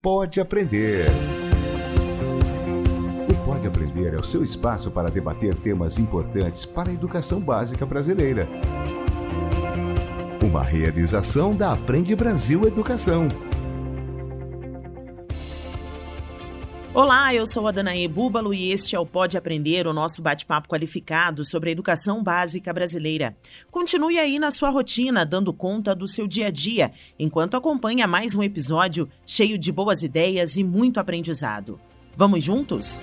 Pode Aprender. O Pode Aprender é o seu espaço para debater temas importantes para a educação básica brasileira. Uma realização da Aprende Brasil Educação. Olá, eu sou a Danae Búbalo e este é o Pode Aprender, o nosso bate-papo qualificado sobre a educação básica brasileira. Continue aí na sua rotina, dando conta do seu dia a dia, enquanto acompanha mais um episódio cheio de boas ideias e muito aprendizado. Vamos juntos?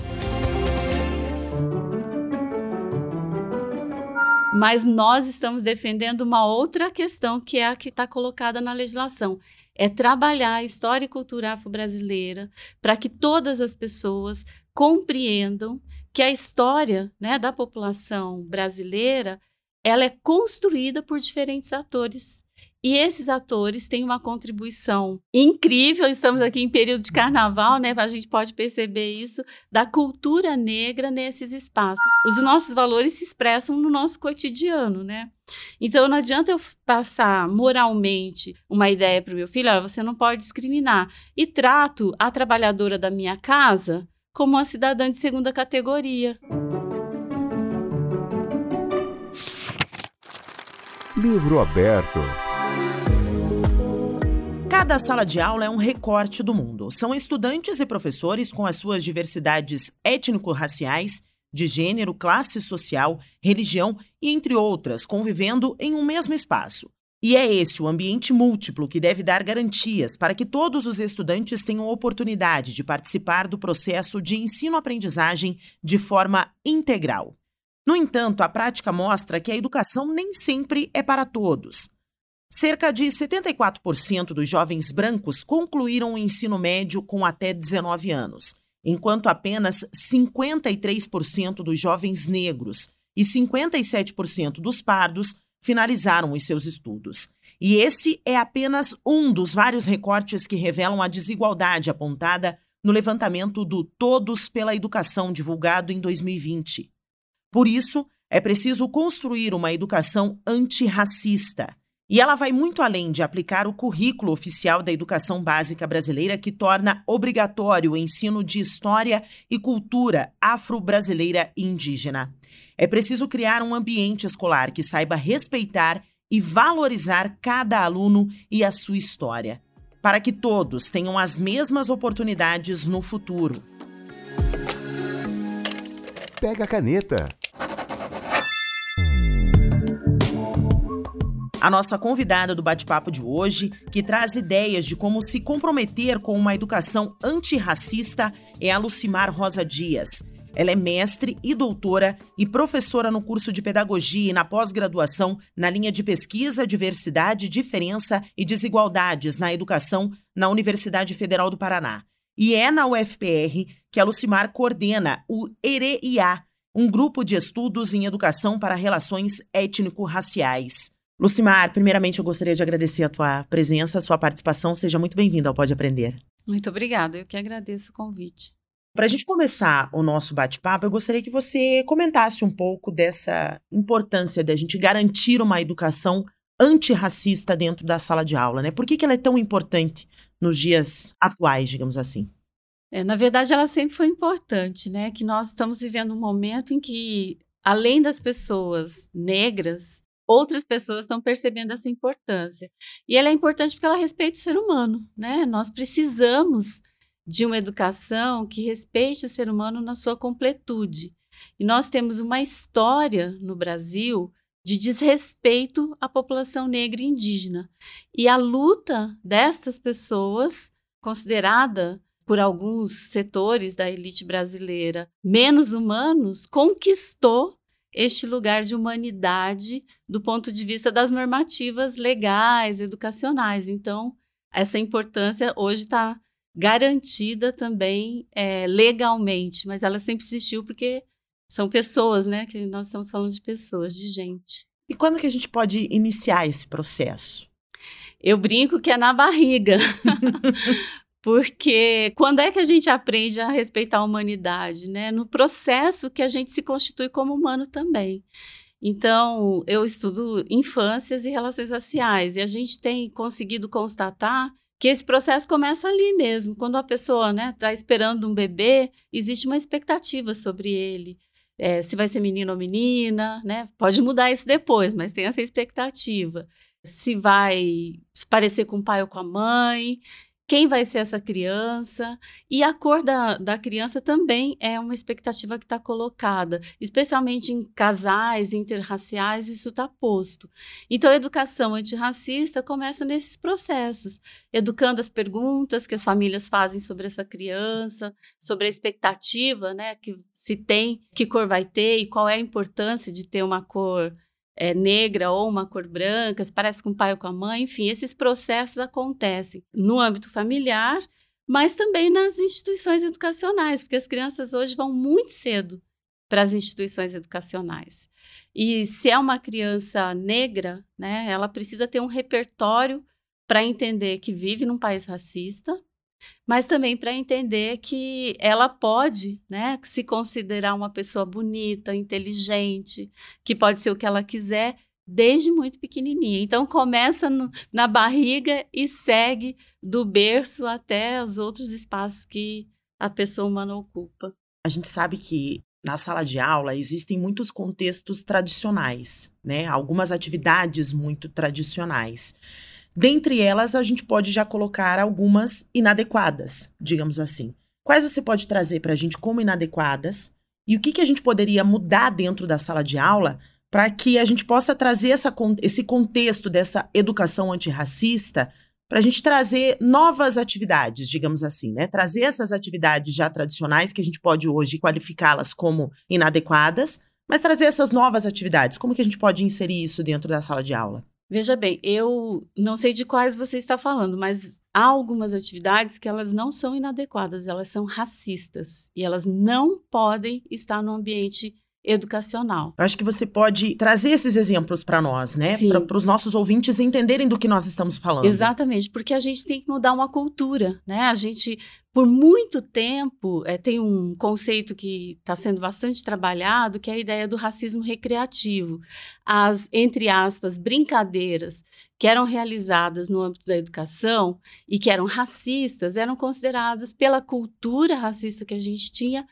Mas nós estamos defendendo uma outra questão que é a que está colocada na legislação é trabalhar a história e cultura afro-brasileira para que todas as pessoas compreendam que a história né, da população brasileira ela é construída por diferentes atores e esses atores têm uma contribuição incrível. Estamos aqui em período de carnaval, né? A gente pode perceber isso da cultura negra nesses espaços. Os nossos valores se expressam no nosso cotidiano, né? Então não adianta eu passar moralmente uma ideia para o meu filho, olha, você não pode discriminar. E trato a trabalhadora da minha casa como uma cidadã de segunda categoria. Livro aberto. Cada sala de aula é um recorte do mundo. São estudantes e professores com as suas diversidades étnico-raciais, de gênero, classe social, religião e entre outras, convivendo em um mesmo espaço. E é esse o ambiente múltiplo que deve dar garantias para que todos os estudantes tenham oportunidade de participar do processo de ensino-aprendizagem de forma integral. No entanto, a prática mostra que a educação nem sempre é para todos. Cerca de 74% dos jovens brancos concluíram o ensino médio com até 19 anos, enquanto apenas 53% dos jovens negros e 57% dos pardos finalizaram os seus estudos. E esse é apenas um dos vários recortes que revelam a desigualdade apontada no levantamento do Todos pela Educação divulgado em 2020. Por isso, é preciso construir uma educação antirracista e ela vai muito além de aplicar o currículo oficial da educação básica brasileira, que torna obrigatório o ensino de história e cultura afro-brasileira e indígena. É preciso criar um ambiente escolar que saiba respeitar e valorizar cada aluno e a sua história, para que todos tenham as mesmas oportunidades no futuro. Pega a caneta. A nossa convidada do bate-papo de hoje, que traz ideias de como se comprometer com uma educação antirracista, é a Lucimar Rosa Dias. Ela é mestre e doutora e professora no curso de Pedagogia e na pós-graduação na linha de pesquisa, diversidade, diferença e desigualdades na educação na Universidade Federal do Paraná. E é na UFPR que a Lucimar coordena o EREIA, um grupo de estudos em educação para relações étnico-raciais. Lucimar, primeiramente eu gostaria de agradecer a tua presença, a sua participação. Seja muito bem-vinda ao Pode Aprender. Muito obrigada, eu que agradeço o convite. Para a gente começar o nosso bate-papo, eu gostaria que você comentasse um pouco dessa importância da gente garantir uma educação antirracista dentro da sala de aula, né? Por que, que ela é tão importante nos dias atuais, digamos assim? É, na verdade, ela sempre foi importante, né? Que nós estamos vivendo um momento em que, além das pessoas negras, outras pessoas estão percebendo essa importância. E ela é importante porque ela respeita o ser humano, né? Nós precisamos de uma educação que respeite o ser humano na sua completude. E nós temos uma história no Brasil de desrespeito à população negra e indígena. E a luta destas pessoas, considerada por alguns setores da elite brasileira menos humanos, conquistou este lugar de humanidade do ponto de vista das normativas legais, educacionais. Então, essa importância hoje está garantida também é, legalmente, mas ela sempre existiu porque são pessoas, né? Que nós estamos falando de pessoas, de gente. E quando que a gente pode iniciar esse processo? Eu brinco que é na barriga. Porque quando é que a gente aprende a respeitar a humanidade, né? No processo que a gente se constitui como humano também. Então, eu estudo infâncias e relações raciais e a gente tem conseguido constatar que esse processo começa ali mesmo. Quando a pessoa está né, esperando um bebê, existe uma expectativa sobre ele. É, se vai ser menino ou menina, né? Pode mudar isso depois, mas tem essa expectativa. Se vai se parecer com o pai ou com a mãe quem vai ser essa criança e a cor da, da criança também é uma expectativa que está colocada, especialmente em casais interraciais, isso está posto. Então, a educação antirracista começa nesses processos, educando as perguntas que as famílias fazem sobre essa criança, sobre a expectativa né, que se tem, que cor vai ter e qual é a importância de ter uma cor é, negra ou uma cor branca, se parece com o pai ou com a mãe, enfim, esses processos acontecem no âmbito familiar, mas também nas instituições educacionais, porque as crianças hoje vão muito cedo para as instituições educacionais. E se é uma criança negra, né, ela precisa ter um repertório para entender que vive num país racista, mas também para entender que ela pode né, se considerar uma pessoa bonita, inteligente, que pode ser o que ela quiser desde muito pequenininha. Então começa no, na barriga e segue do berço até os outros espaços que a pessoa humana ocupa. A gente sabe que na sala de aula existem muitos contextos tradicionais, né? Algumas atividades muito tradicionais. Dentre elas, a gente pode já colocar algumas inadequadas, digamos assim. Quais você pode trazer para a gente como inadequadas e o que, que a gente poderia mudar dentro da sala de aula para que a gente possa trazer essa, esse contexto dessa educação antirracista para a gente trazer novas atividades, digamos assim, né? Trazer essas atividades já tradicionais que a gente pode hoje qualificá-las como inadequadas, mas trazer essas novas atividades. Como que a gente pode inserir isso dentro da sala de aula? Veja bem, eu não sei de quais você está falando, mas há algumas atividades que elas não são inadequadas, elas são racistas e elas não podem estar no ambiente educacional. Eu acho que você pode trazer esses exemplos para nós, né? Para os nossos ouvintes entenderem do que nós estamos falando. Exatamente, porque a gente tem que mudar uma cultura, né? A gente, por muito tempo, é, tem um conceito que está sendo bastante trabalhado, que é a ideia do racismo recreativo. As, entre aspas, brincadeiras que eram realizadas no âmbito da educação e que eram racistas, eram consideradas pela cultura racista que a gente tinha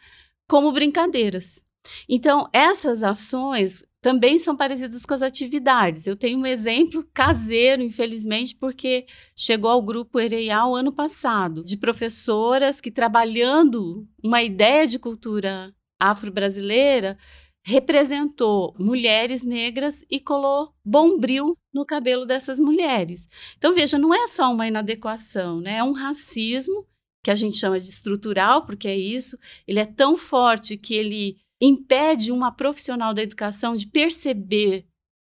como brincadeiras. Então, essas ações também são parecidas com as atividades. Eu tenho um exemplo caseiro, infelizmente, porque chegou ao grupo Ereial ano passado, de professoras que, trabalhando uma ideia de cultura afro-brasileira, representou mulheres negras e colou bombril no cabelo dessas mulheres. Então, veja, não é só uma inadequação, né? é um racismo que a gente chama de estrutural, porque é isso, ele é tão forte que ele impede uma profissional da educação de perceber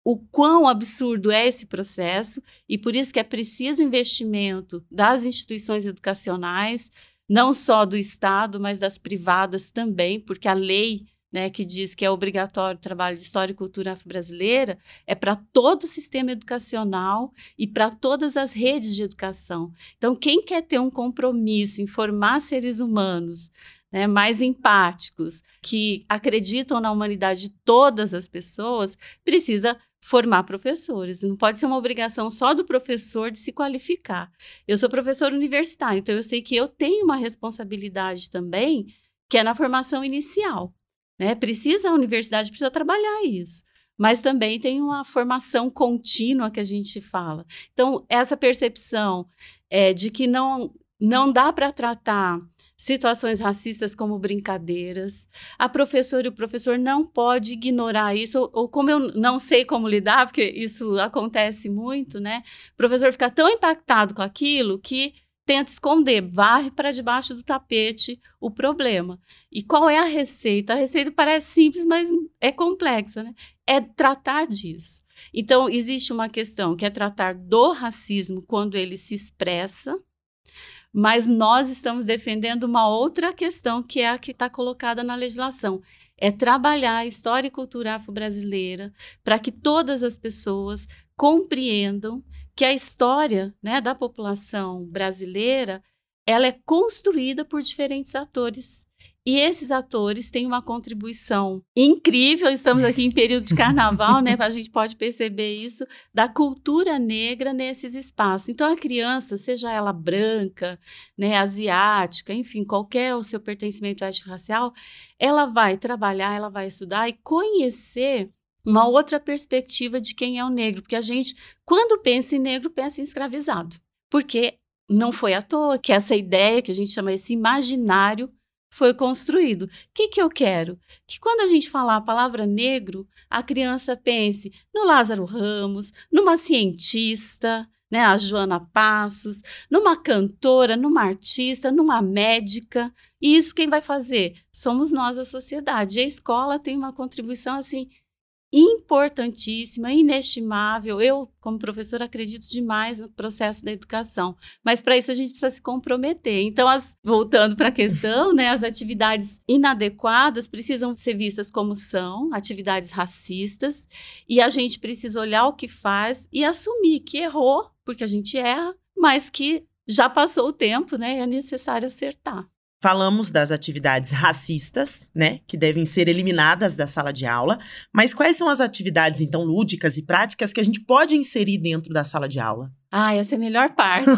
o quão absurdo é esse processo e por isso que é preciso investimento das instituições educacionais, não só do Estado, mas das privadas também, porque a lei né, que diz que é obrigatório o trabalho de História e Cultura Afro-Brasileira, é para todo o sistema educacional e para todas as redes de educação. Então, quem quer ter um compromisso em formar seres humanos né, mais empáticos, que acreditam na humanidade de todas as pessoas, precisa formar professores. Não pode ser uma obrigação só do professor de se qualificar. Eu sou professor universitário, então eu sei que eu tenho uma responsabilidade também, que é na formação inicial. Né? Precisa, a universidade precisa trabalhar isso. Mas também tem uma formação contínua que a gente fala. Então, essa percepção é, de que não, não dá para tratar situações racistas como brincadeiras. A professora e o professor não pode ignorar isso, ou, ou, como eu não sei como lidar, porque isso acontece muito, né? O professor fica tão impactado com aquilo que tenta esconder, varre para debaixo do tapete o problema. E qual é a receita? A receita parece simples, mas é complexa, né? É tratar disso. Então, existe uma questão que é tratar do racismo quando ele se expressa, mas nós estamos defendendo uma outra questão que é a que está colocada na legislação. É trabalhar a história e cultura afro-brasileira para que todas as pessoas compreendam que a história né, da população brasileira ela é construída por diferentes atores E esses atores têm uma contribuição incrível. Estamos aqui em período de carnaval, né? A gente pode perceber isso da cultura negra nesses espaços. Então, a criança, seja ela branca, né, asiática, enfim, qualquer o seu pertencimento étnico-racial, ela vai trabalhar, ela vai estudar e conhecer uma outra perspectiva de quem é o negro, porque a gente, quando pensa em negro, pensa em escravizado, porque não foi à toa que essa ideia que a gente chama esse imaginário foi construído. O que, que eu quero? Que quando a gente falar a palavra negro, a criança pense no Lázaro Ramos, numa cientista, né, a Joana Passos, numa cantora, numa artista, numa médica. E isso quem vai fazer? Somos nós, a sociedade. E a escola tem uma contribuição assim importantíssima, inestimável. Eu, como professora, acredito demais no processo da educação, mas para isso a gente precisa se comprometer. Então, as, voltando para a questão, né, as atividades inadequadas precisam ser vistas como são, atividades racistas, e a gente precisa olhar o que faz e assumir que errou, porque a gente erra, mas que já passou o tempo, né, é necessário acertar. Falamos das atividades racistas, né, que devem ser eliminadas da sala de aula, mas quais são as atividades então lúdicas e práticas que a gente pode inserir dentro da sala de aula? Ah, essa é a melhor parte.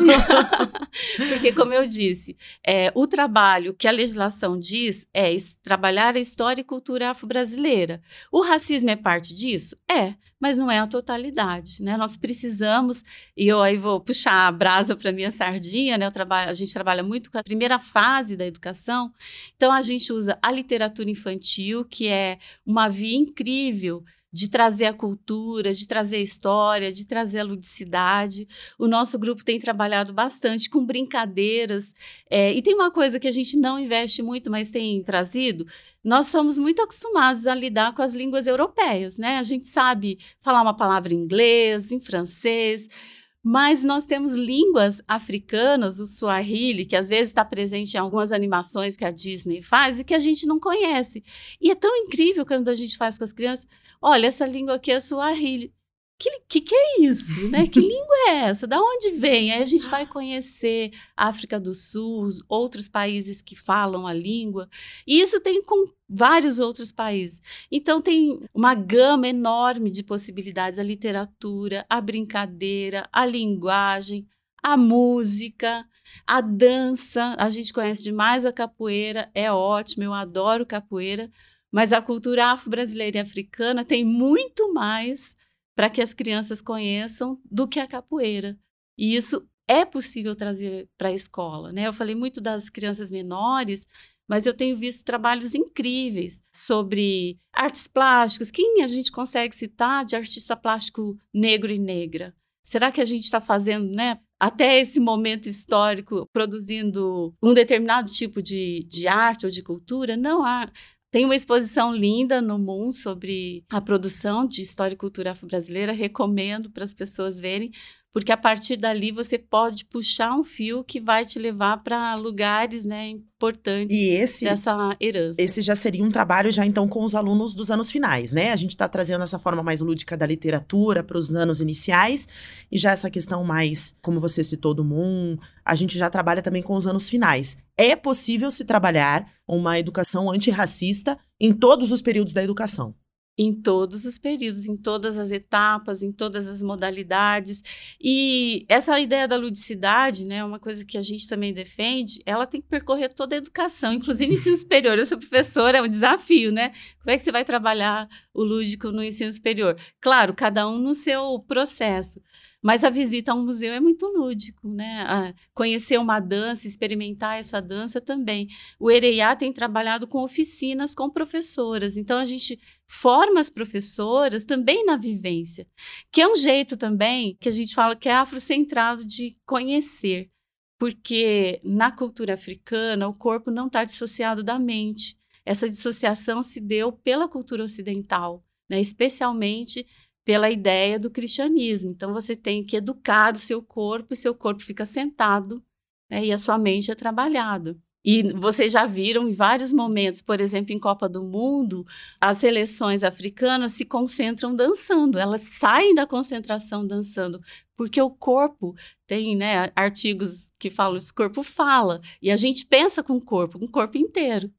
Porque, como eu disse, é, o trabalho que a legislação diz é trabalhar a história e cultura afro-brasileira. O racismo é parte disso? É, mas não é a totalidade. Né? Nós precisamos, e eu aí vou puxar a brasa para minha sardinha, né? Trabalho, a gente trabalha muito com a primeira fase da educação, então a gente usa a literatura infantil, que é uma via incrível de trazer a cultura, de trazer a história, de trazer a ludicidade. O nosso grupo tem trabalhado bastante com brincadeiras. É, e tem uma coisa que a gente não investe muito, mas tem trazido. Nós somos muito acostumados a lidar com as línguas europeias, né? A gente sabe falar uma palavra em inglês, em francês. Mas nós temos línguas africanas, o Swahili, que às vezes está presente em algumas animações que a Disney faz e que a gente não conhece. E é tão incrível quando a gente faz com as crianças: olha, essa língua aqui é Swahili que, que, que é isso, né? Que língua é essa? Da onde vem? Aí a gente vai conhecer África do Sul, outros países que falam a língua. E isso tem com vários outros países. Então tem uma gama enorme de possibilidades, a literatura, a brincadeira, a linguagem, a música, a dança. A gente conhece demais a capoeira, é ótimo, eu adoro capoeira, mas a cultura afro-brasileira e africana tem muito mais para que as crianças conheçam do que a capoeira. E isso é possível trazer para a escola, né? Eu falei muito das crianças menores, mas eu tenho visto trabalhos incríveis sobre artes plásticas. Quem a gente consegue citar de artista plástico negro e negra? Será que a gente está fazendo, né? Até esse momento histórico, produzindo um determinado tipo de, de arte ou de cultura? Não, há, tem uma exposição linda no Moon sobre a produção de história e cultura afro-brasileira. Recomendo para as pessoas verem, porque a partir dali você pode puxar um fio que vai te levar para lugares né, importantes e esse, dessa herança. Esse já seria um trabalho já então com os alunos dos anos finais, né? A gente está trazendo essa forma mais lúdica da literatura para os anos iniciais e já essa questão mais, como você citou, do Moon, a gente já trabalha também com os anos finais. É possível se trabalhar uma educação antirracista em todos os períodos da educação em todos os períodos, em todas as etapas, em todas as modalidades. E essa ideia da ludicidade, né, uma coisa que a gente também defende, ela tem que percorrer toda a educação, inclusive ensino superior. Eu sou professora, é um desafio, né? Como é que você vai trabalhar o lúdico no ensino superior? Claro, cada um no seu processo. Mas a visita a um museu é muito lúdico, né? A conhecer uma dança, experimentar essa dança também. O Ereiá tem trabalhado com oficinas com professoras, então a gente forma as professoras também na vivência, que é um jeito também que a gente fala que é afrocentrado de conhecer, porque na cultura africana o corpo não está dissociado da mente. Essa dissociação se deu pela cultura ocidental, né? especialmente pela ideia do cristianismo. Então você tem que educar o seu corpo e seu corpo fica sentado né, e a sua mente é trabalhada. E vocês já viram em vários momentos, por exemplo, em Copa do Mundo, as seleções africanas se concentram dançando, elas saem da concentração dançando, porque o corpo tem né, artigos que falam isso, o corpo fala, e a gente pensa com o corpo, com o corpo inteiro.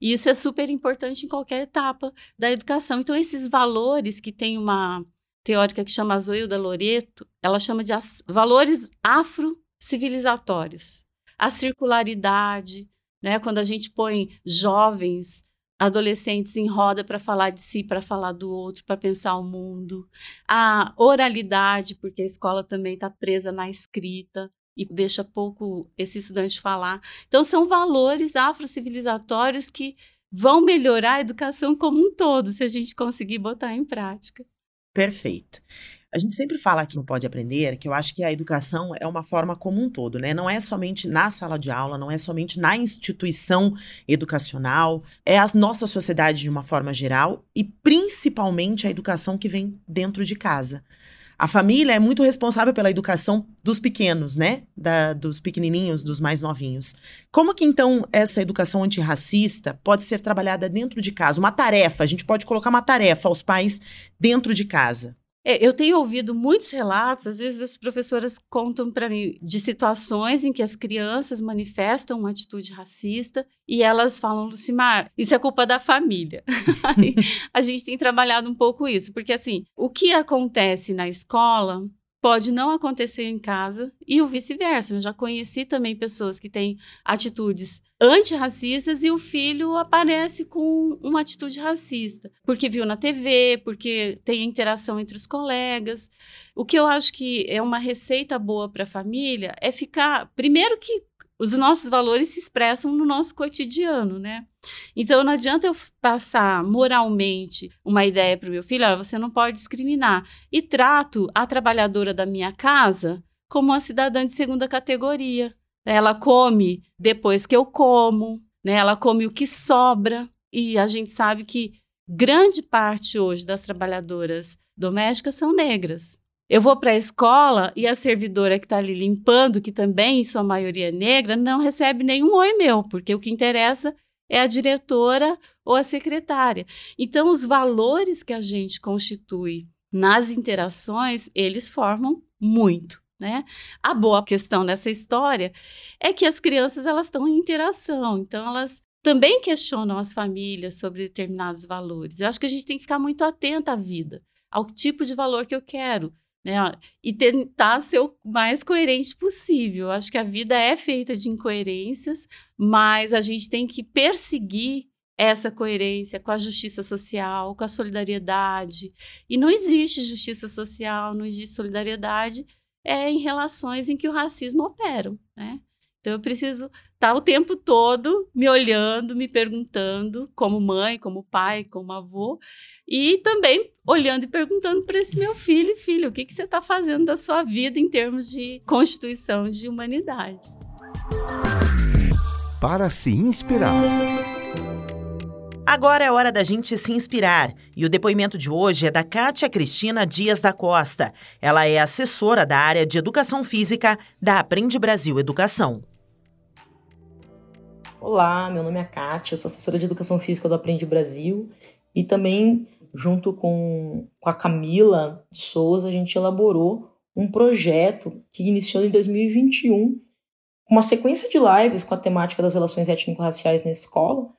E isso é super importante em qualquer etapa da educação. Então, esses valores que tem uma teórica que chama Zoilda Loreto, ela chama de valores afro-civilizatórios a circularidade, né? Quando a gente põe jovens, adolescentes em roda para falar de si, para falar do outro, para pensar o mundo, a oralidade, porque a escola também está presa na escrita e deixa pouco esse estudante falar. Então são valores afrocivilizatórios que vão melhorar a educação como um todo, se a gente conseguir botar em prática. Perfeito. A gente sempre fala aqui no Pode Aprender que eu acho que a educação é uma forma como um todo, né? Não é somente na sala de aula, não é somente na instituição educacional, é a nossa sociedade de uma forma geral e principalmente a educação que vem dentro de casa. A família é muito responsável pela educação dos pequenos, né? Da, dos pequenininhos, dos mais novinhos. Como que então essa educação antirracista pode ser trabalhada dentro de casa? Uma tarefa, a gente pode colocar uma tarefa aos pais dentro de casa. É, eu tenho ouvido muitos relatos, às vezes as professoras contam para mim de situações em que as crianças manifestam uma atitude racista e elas falam, Lucimar, isso é culpa da família. a gente tem trabalhado um pouco isso, porque assim, o que acontece na escola pode não acontecer em casa e o vice-versa. Eu já conheci também pessoas que têm atitudes antirracistas e o filho aparece com uma atitude racista, porque viu na TV, porque tem interação entre os colegas. O que eu acho que é uma receita boa para a família é ficar, primeiro que os nossos valores se expressam no nosso cotidiano, né? Então não adianta eu passar moralmente uma ideia para o meu filho, olha, você não pode discriminar. E trato a trabalhadora da minha casa como uma cidadã de segunda categoria. Ela come depois que eu como, né? Ela come o que sobra. E a gente sabe que grande parte hoje das trabalhadoras domésticas são negras. Eu vou para a escola e a servidora que está ali limpando, que também em sua maioria é negra, não recebe nenhum oi meu, porque o que interessa é a diretora ou a secretária. Então, os valores que a gente constitui nas interações, eles formam muito. Né? A boa questão nessa história é que as crianças elas estão em interação, então elas também questionam as famílias sobre determinados valores. Eu acho que a gente tem que ficar muito atenta à vida, ao tipo de valor que eu quero né? E tentar ser o mais coerente possível. Acho que a vida é feita de incoerências, mas a gente tem que perseguir essa coerência com a justiça social, com a solidariedade. E não existe justiça social, não existe solidariedade é em relações em que o racismo opera, né? Então eu preciso estar tá o tempo todo me olhando, me perguntando, como mãe, como pai, como avô, e também olhando e perguntando para esse meu filho, filho, o que, que você está fazendo da sua vida em termos de constituição de humanidade? Para se inspirar. Agora é hora da gente se inspirar. E o depoimento de hoje é da Kátia Cristina Dias da Costa. Ela é assessora da área de educação física da Aprende Brasil Educação. Olá, meu nome é Kátia, sou assessora de educação física do Aprende Brasil e também, junto com, com a Camila de Souza, a gente elaborou um projeto que iniciou em 2021, uma sequência de lives com a temática das relações étnico-raciais na escola,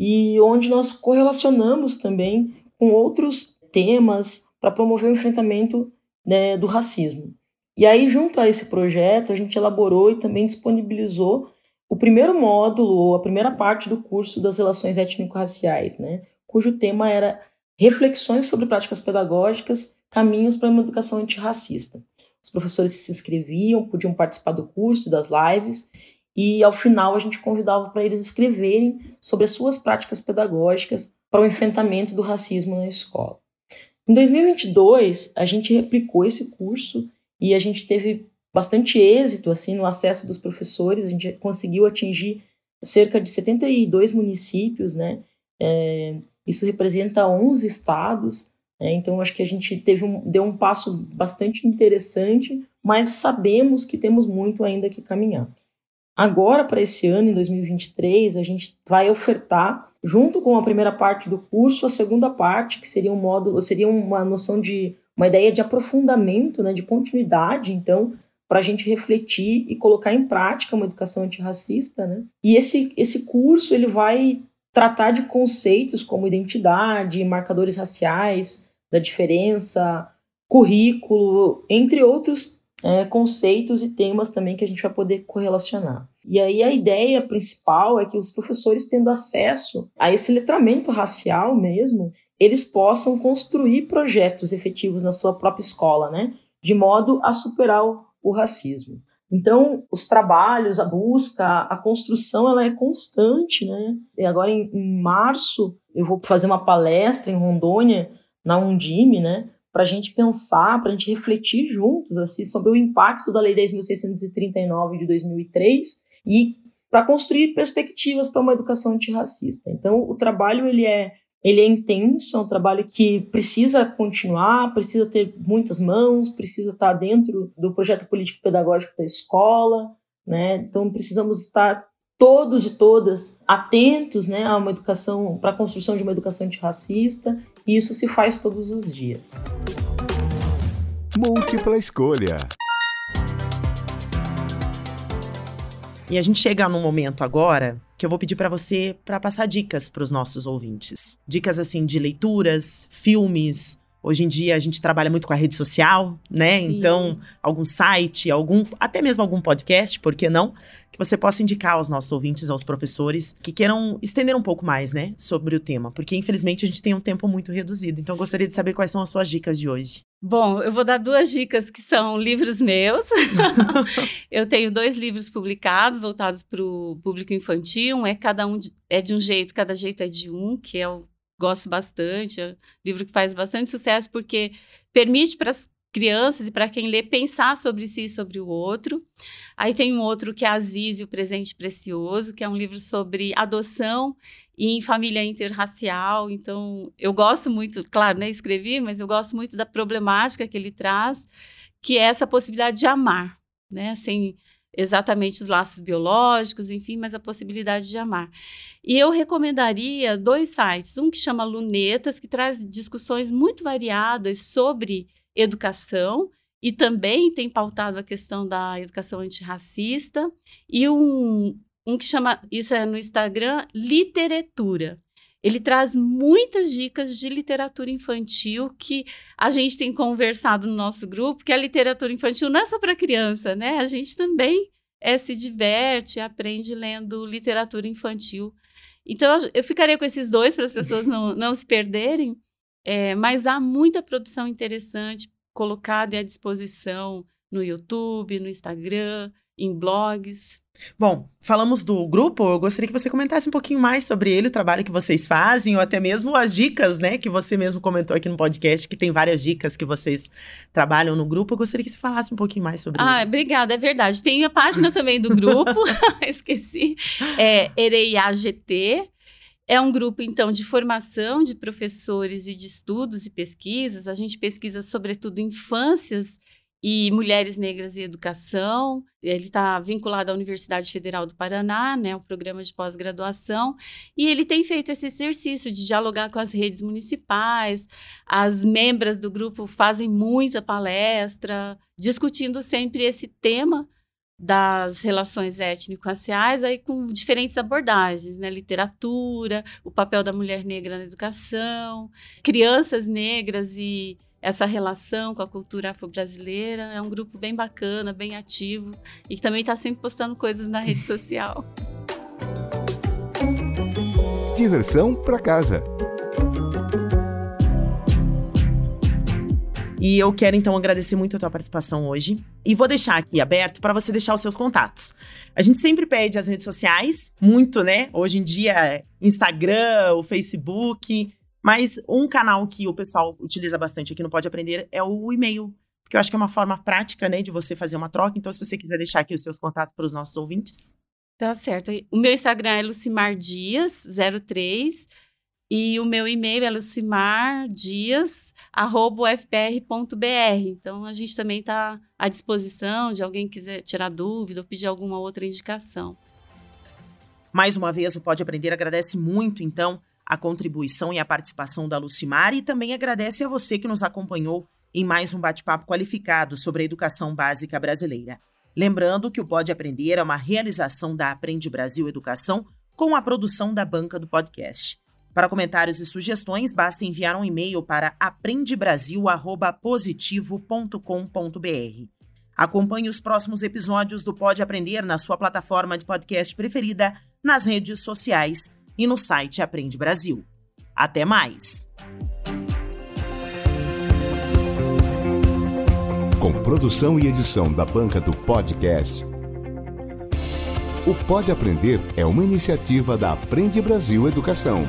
e onde nós correlacionamos também com outros temas para promover o enfrentamento né, do racismo. E aí, junto a esse projeto, a gente elaborou e também disponibilizou o primeiro módulo, ou a primeira parte do curso das relações étnico-raciais, né, cujo tema era Reflexões sobre práticas pedagógicas, caminhos para uma educação antirracista. Os professores se inscreviam, podiam participar do curso, das lives, e ao final a gente convidava para eles escreverem sobre as suas práticas pedagógicas para o enfrentamento do racismo na escola. Em 2022, a gente replicou esse curso e a gente teve bastante êxito assim no acesso dos professores, a gente conseguiu atingir cerca de 72 municípios, né? É, isso representa 11 estados, né? então acho que a gente teve um, deu um passo bastante interessante, mas sabemos que temos muito ainda que caminhar. Agora, para esse ano, em 2023, a gente vai ofertar, junto com a primeira parte do curso, a segunda parte, que seria um módulo, seria uma noção de uma ideia de aprofundamento, né, de continuidade, então, para a gente refletir e colocar em prática uma educação antirracista, né? E esse, esse curso ele vai tratar de conceitos como identidade, marcadores raciais, da diferença, currículo, entre outros é, conceitos e temas também que a gente vai poder correlacionar. E aí a ideia principal é que os professores tendo acesso a esse letramento racial mesmo, eles possam construir projetos efetivos na sua própria escola, né? De modo a superar o, o racismo. Então, os trabalhos, a busca, a construção, ela é constante, né? E agora, em, em março, eu vou fazer uma palestra em Rondônia, na Undime, né? Para a gente pensar, para a gente refletir juntos, assim, sobre o impacto da Lei 10.639 de 2003 e para construir perspectivas para uma educação antirracista. Então, o trabalho, ele é ele é intenso, é um trabalho que precisa continuar, precisa ter muitas mãos, precisa estar dentro do projeto político-pedagógico da escola, né? Então precisamos estar todos e todas atentos, né, a uma educação para a construção de uma educação antirracista, e isso se faz todos os dias. Múltipla escolha. E a gente chega num momento agora que eu vou pedir para você para passar dicas para os nossos ouvintes. Dicas assim de leituras, filmes. Hoje em dia a gente trabalha muito com a rede social, né? Sim. Então, algum site, algum, até mesmo algum podcast, por que não? Que você possa indicar aos nossos ouvintes, aos professores, que queiram estender um pouco mais, né, sobre o tema, porque infelizmente a gente tem um tempo muito reduzido. Então, eu gostaria de saber quais são as suas dicas de hoje. Bom, eu vou dar duas dicas que são livros meus. eu tenho dois livros publicados voltados para o público infantil. Um é cada um de, é de um jeito, cada jeito é de um, que eu gosto bastante. É um livro que faz bastante sucesso porque permite para as crianças e para quem lê pensar sobre si e sobre o outro. Aí tem um outro que é Aziz e o Presente Precioso, que é um livro sobre adoção em família interracial. Então, eu gosto muito, claro, né, escrevi, mas eu gosto muito da problemática que ele traz, que é essa possibilidade de amar, né, sem exatamente os laços biológicos, enfim, mas a possibilidade de amar. E eu recomendaria dois sites, um que chama Lunetas, que traz discussões muito variadas sobre educação e também tem pautado a questão da educação antirracista, e um, um que chama, isso é no Instagram, Literatura. Ele traz muitas dicas de literatura infantil que a gente tem conversado no nosso grupo, que a literatura infantil não é só para criança, né? A gente também é, se diverte, aprende lendo literatura infantil. Então, eu ficaria com esses dois para as pessoas não, não se perderem, é, mas há muita produção interessante colocada à disposição no YouTube, no Instagram, em blogs. Bom, falamos do grupo, eu gostaria que você comentasse um pouquinho mais sobre ele, o trabalho que vocês fazem, ou até mesmo as dicas, né, que você mesmo comentou aqui no podcast, que tem várias dicas que vocês trabalham no grupo. Eu gostaria que você falasse um pouquinho mais sobre ah, ele. obrigada, é verdade. Tem a página também do grupo, esqueci, é EREIAGT. É um grupo, então, de formação de professores e de estudos e pesquisas. A gente pesquisa, sobretudo, infâncias e Mulheres Negras e Educação. Ele está vinculado à Universidade Federal do Paraná, né, o programa de pós-graduação, e ele tem feito esse exercício de dialogar com as redes municipais. As membras do grupo fazem muita palestra, discutindo sempre esse tema das relações étnico-raciais aí com diferentes abordagens, né? Literatura, o papel da mulher negra na educação, crianças negras e essa relação com a cultura afro-brasileira. É um grupo bem bacana, bem ativo e que também está sempre postando coisas na rede social. Diversão para casa. E eu quero então agradecer muito a tua participação hoje e vou deixar aqui aberto para você deixar os seus contatos. A gente sempre pede as redes sociais, muito, né? Hoje em dia, Instagram, o Facebook, mas um canal que o pessoal utiliza bastante aqui no Pode Aprender é o e-mail, porque eu acho que é uma forma prática, né, de você fazer uma troca. Então, se você quiser deixar aqui os seus contatos para os nossos ouvintes. Tá certo. O meu Instagram é Lucimar Dias, 03. E o meu e-mail é lucimardias.ufpr.br. Então, a gente também está à disposição de alguém quiser tirar dúvida ou pedir alguma outra indicação. Mais uma vez, o Pode Aprender agradece muito, então, a contribuição e a participação da Lucimar e também agradece a você que nos acompanhou em mais um bate-papo qualificado sobre a educação básica brasileira. Lembrando que o Pode Aprender é uma realização da Aprende Brasil Educação com a produção da banca do podcast. Para comentários e sugestões, basta enviar um e-mail para aprendebrasil@positivo.com.br. Acompanhe os próximos episódios do Pode Aprender na sua plataforma de podcast preferida, nas redes sociais e no site Aprende Brasil. Até mais! Com produção e edição da banca do podcast. O Pode Aprender é uma iniciativa da Aprende Brasil Educação.